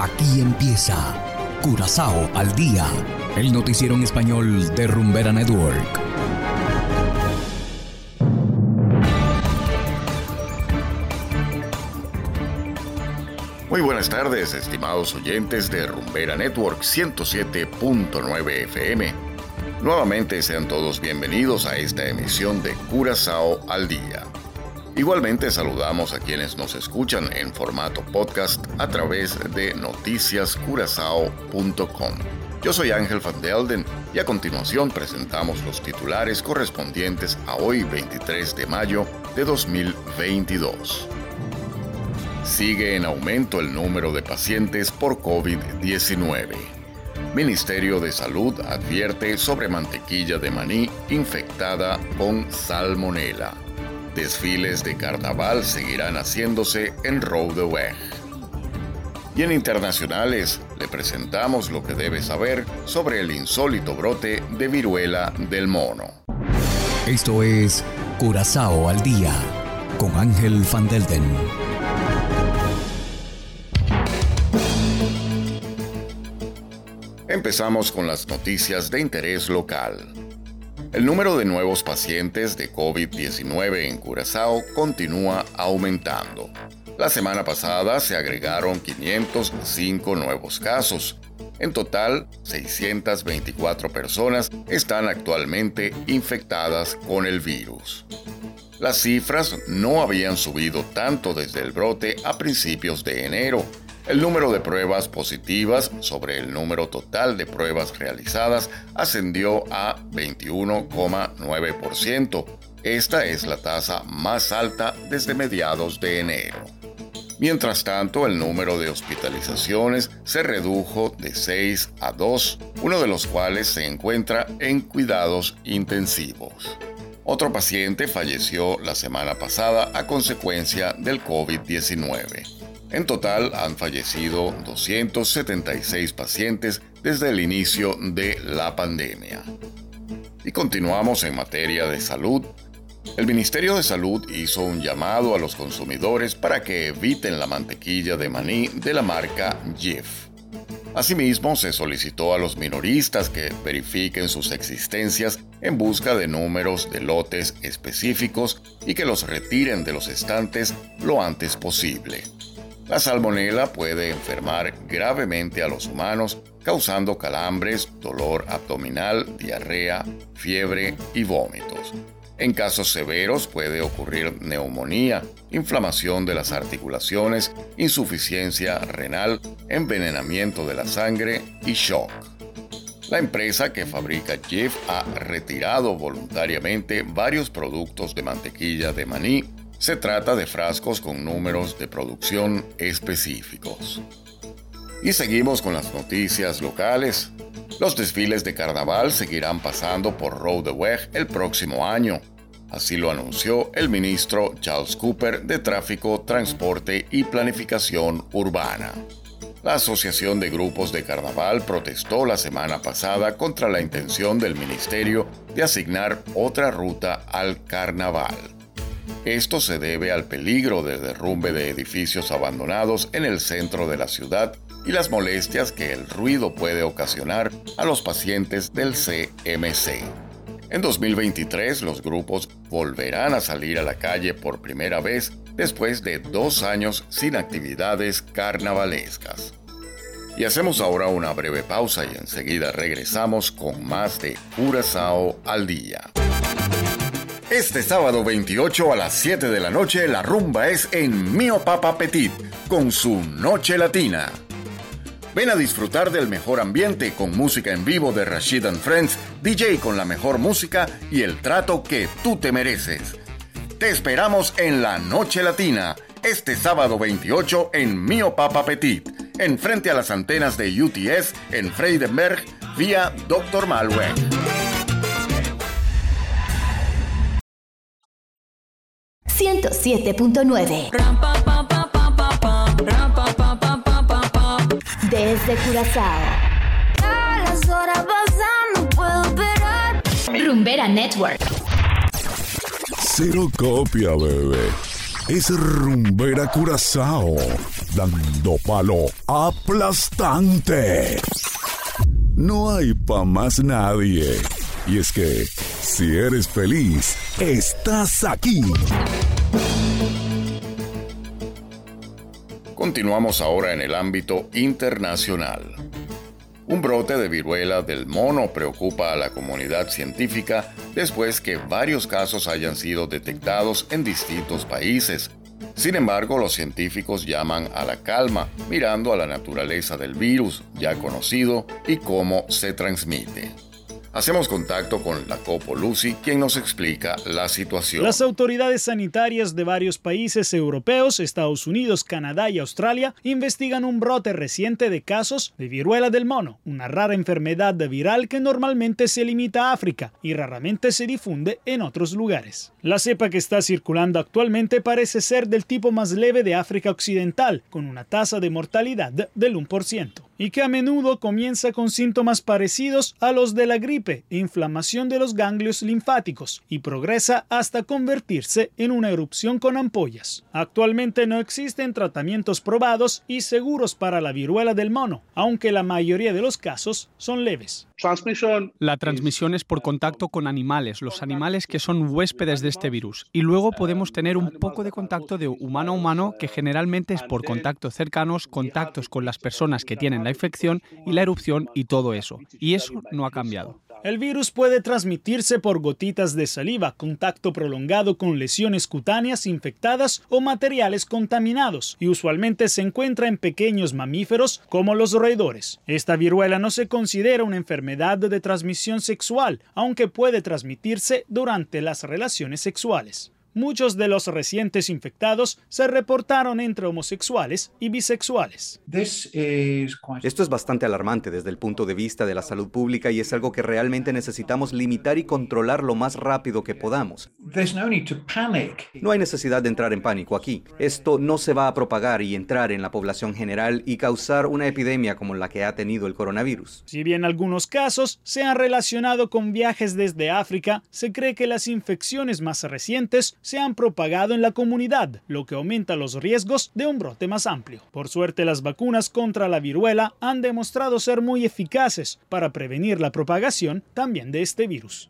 Aquí empieza Curazao al día, el noticiero en español de Rumbera Network. Muy buenas tardes, estimados oyentes de Rumbera Network 107.9 FM. Nuevamente sean todos bienvenidos a esta emisión de Curazao al día. Igualmente saludamos a quienes nos escuchan en formato podcast a través de noticiascurazao.com. Yo soy Ángel Van Delden y a continuación presentamos los titulares correspondientes a hoy 23 de mayo de 2022. Sigue en aumento el número de pacientes por COVID-19. Ministerio de Salud advierte sobre mantequilla de maní infectada con salmonela. Desfiles de carnaval seguirán haciéndose en Rodeweg. Y en internacionales le presentamos lo que debe saber sobre el insólito brote de viruela del mono. Esto es Curazao al día con Ángel Van Delden. Empezamos con las noticias de interés local. El número de nuevos pacientes de COVID-19 en Curazao continúa aumentando. La semana pasada se agregaron 505 nuevos casos. En total, 624 personas están actualmente infectadas con el virus. Las cifras no habían subido tanto desde el brote a principios de enero, el número de pruebas positivas sobre el número total de pruebas realizadas ascendió a 21,9%. Esta es la tasa más alta desde mediados de enero. Mientras tanto, el número de hospitalizaciones se redujo de 6 a 2, uno de los cuales se encuentra en cuidados intensivos. Otro paciente falleció la semana pasada a consecuencia del COVID-19. En total han fallecido 276 pacientes desde el inicio de la pandemia. Y continuamos en materia de salud. El Ministerio de Salud hizo un llamado a los consumidores para que eviten la mantequilla de maní de la marca Jif. Asimismo, se solicitó a los minoristas que verifiquen sus existencias en busca de números de lotes específicos y que los retiren de los estantes lo antes posible. La salmonela puede enfermar gravemente a los humanos, causando calambres, dolor abdominal, diarrea, fiebre y vómitos. En casos severos puede ocurrir neumonía, inflamación de las articulaciones, insuficiencia renal, envenenamiento de la sangre y shock. La empresa que fabrica Jif ha retirado voluntariamente varios productos de mantequilla de maní se trata de frascos con números de producción específicos. Y seguimos con las noticias locales. Los desfiles de carnaval seguirán pasando por Road Weg el próximo año. Así lo anunció el ministro Charles Cooper de Tráfico, Transporte y Planificación Urbana. La Asociación de Grupos de Carnaval protestó la semana pasada contra la intención del ministerio de asignar otra ruta al carnaval. Esto se debe al peligro de derrumbe de edificios abandonados en el centro de la ciudad y las molestias que el ruido puede ocasionar a los pacientes del CMC. En 2023 los grupos volverán a salir a la calle por primera vez después de dos años sin actividades carnavalescas. Y hacemos ahora una breve pausa y enseguida regresamos con más de Curazao al día. Este sábado 28 a las 7 de la noche la rumba es en Mio Papa Petit con su Noche Latina. Ven a disfrutar del mejor ambiente con música en vivo de Rashid and Friends, DJ con la mejor música y el trato que tú te mereces. Te esperamos en la Noche Latina, este sábado 28 en Mio Papa Petit, en frente a las antenas de UTS en Freidenberg vía Dr. Malweg. 107.9. Desde Curazao. Rumbera Network. Cero copia, bebé. Es Rumbera Curazao. dando palo aplastante. No hay pa' más nadie. Y es que, si eres feliz, estás aquí. Continuamos ahora en el ámbito internacional. Un brote de viruela del mono preocupa a la comunidad científica después que varios casos hayan sido detectados en distintos países. Sin embargo, los científicos llaman a la calma, mirando a la naturaleza del virus ya conocido y cómo se transmite. Hacemos contacto con la Copo Lucy, quien nos explica la situación. Las autoridades sanitarias de varios países europeos, Estados Unidos, Canadá y Australia investigan un brote reciente de casos de viruela del mono, una rara enfermedad viral que normalmente se limita a África y raramente se difunde en otros lugares. La cepa que está circulando actualmente parece ser del tipo más leve de África Occidental, con una tasa de mortalidad del 1% y que a menudo comienza con síntomas parecidos a los de la gripe, inflamación de los ganglios linfáticos, y progresa hasta convertirse en una erupción con ampollas. Actualmente no existen tratamientos probados y seguros para la viruela del mono, aunque la mayoría de los casos son leves. La transmisión es por contacto con animales, los animales que son huéspedes de este virus, y luego podemos tener un poco de contacto de humano a humano que generalmente es por contactos cercanos, contactos con las personas que tienen la infección y la erupción y todo eso. Y eso no ha cambiado. El virus puede transmitirse por gotitas de saliva, contacto prolongado con lesiones cutáneas infectadas o materiales contaminados, y usualmente se encuentra en pequeños mamíferos como los roedores. Esta viruela no se considera una enfermedad de transmisión sexual, aunque puede transmitirse durante las relaciones sexuales. Muchos de los recientes infectados se reportaron entre homosexuales y bisexuales. Esto es bastante alarmante desde el punto de vista de la salud pública y es algo que realmente necesitamos limitar y controlar lo más rápido que podamos. No hay necesidad de entrar en pánico aquí. Esto no se va a propagar y entrar en la población general y causar una epidemia como la que ha tenido el coronavirus. Si bien algunos casos se han relacionado con viajes desde África, se cree que las infecciones más recientes se han propagado en la comunidad, lo que aumenta los riesgos de un brote más amplio. Por suerte, las vacunas contra la viruela han demostrado ser muy eficaces para prevenir la propagación también de este virus.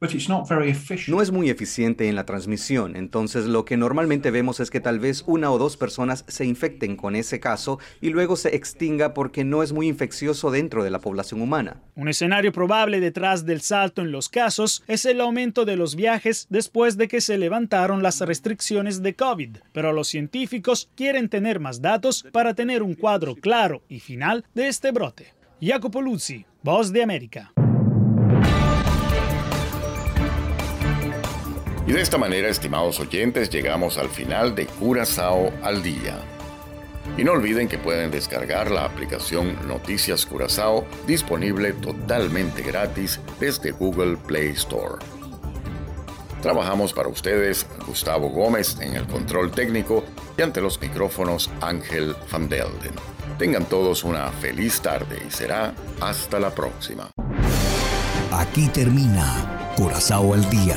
No es muy eficiente en la transmisión, entonces lo que normalmente vemos es que tal vez una o dos personas se infecten con ese caso y luego se extinga porque no es muy infeccioso dentro de la población humana. Un escenario probable detrás del salto en los casos es el aumento de los viajes después de que se levantaron las restricciones de COVID, pero los científicos quieren tener más datos para tener un cuadro claro y final de este brote. Jacopo Luzzi, Voz de América. Y de esta manera, estimados oyentes, llegamos al final de Curazao al Día. Y no olviden que pueden descargar la aplicación Noticias Curazao disponible totalmente gratis desde Google Play Store. Trabajamos para ustedes Gustavo Gómez en el control técnico y ante los micrófonos Ángel Van Delden. Tengan todos una feliz tarde y será hasta la próxima. Aquí termina Curazao al Día,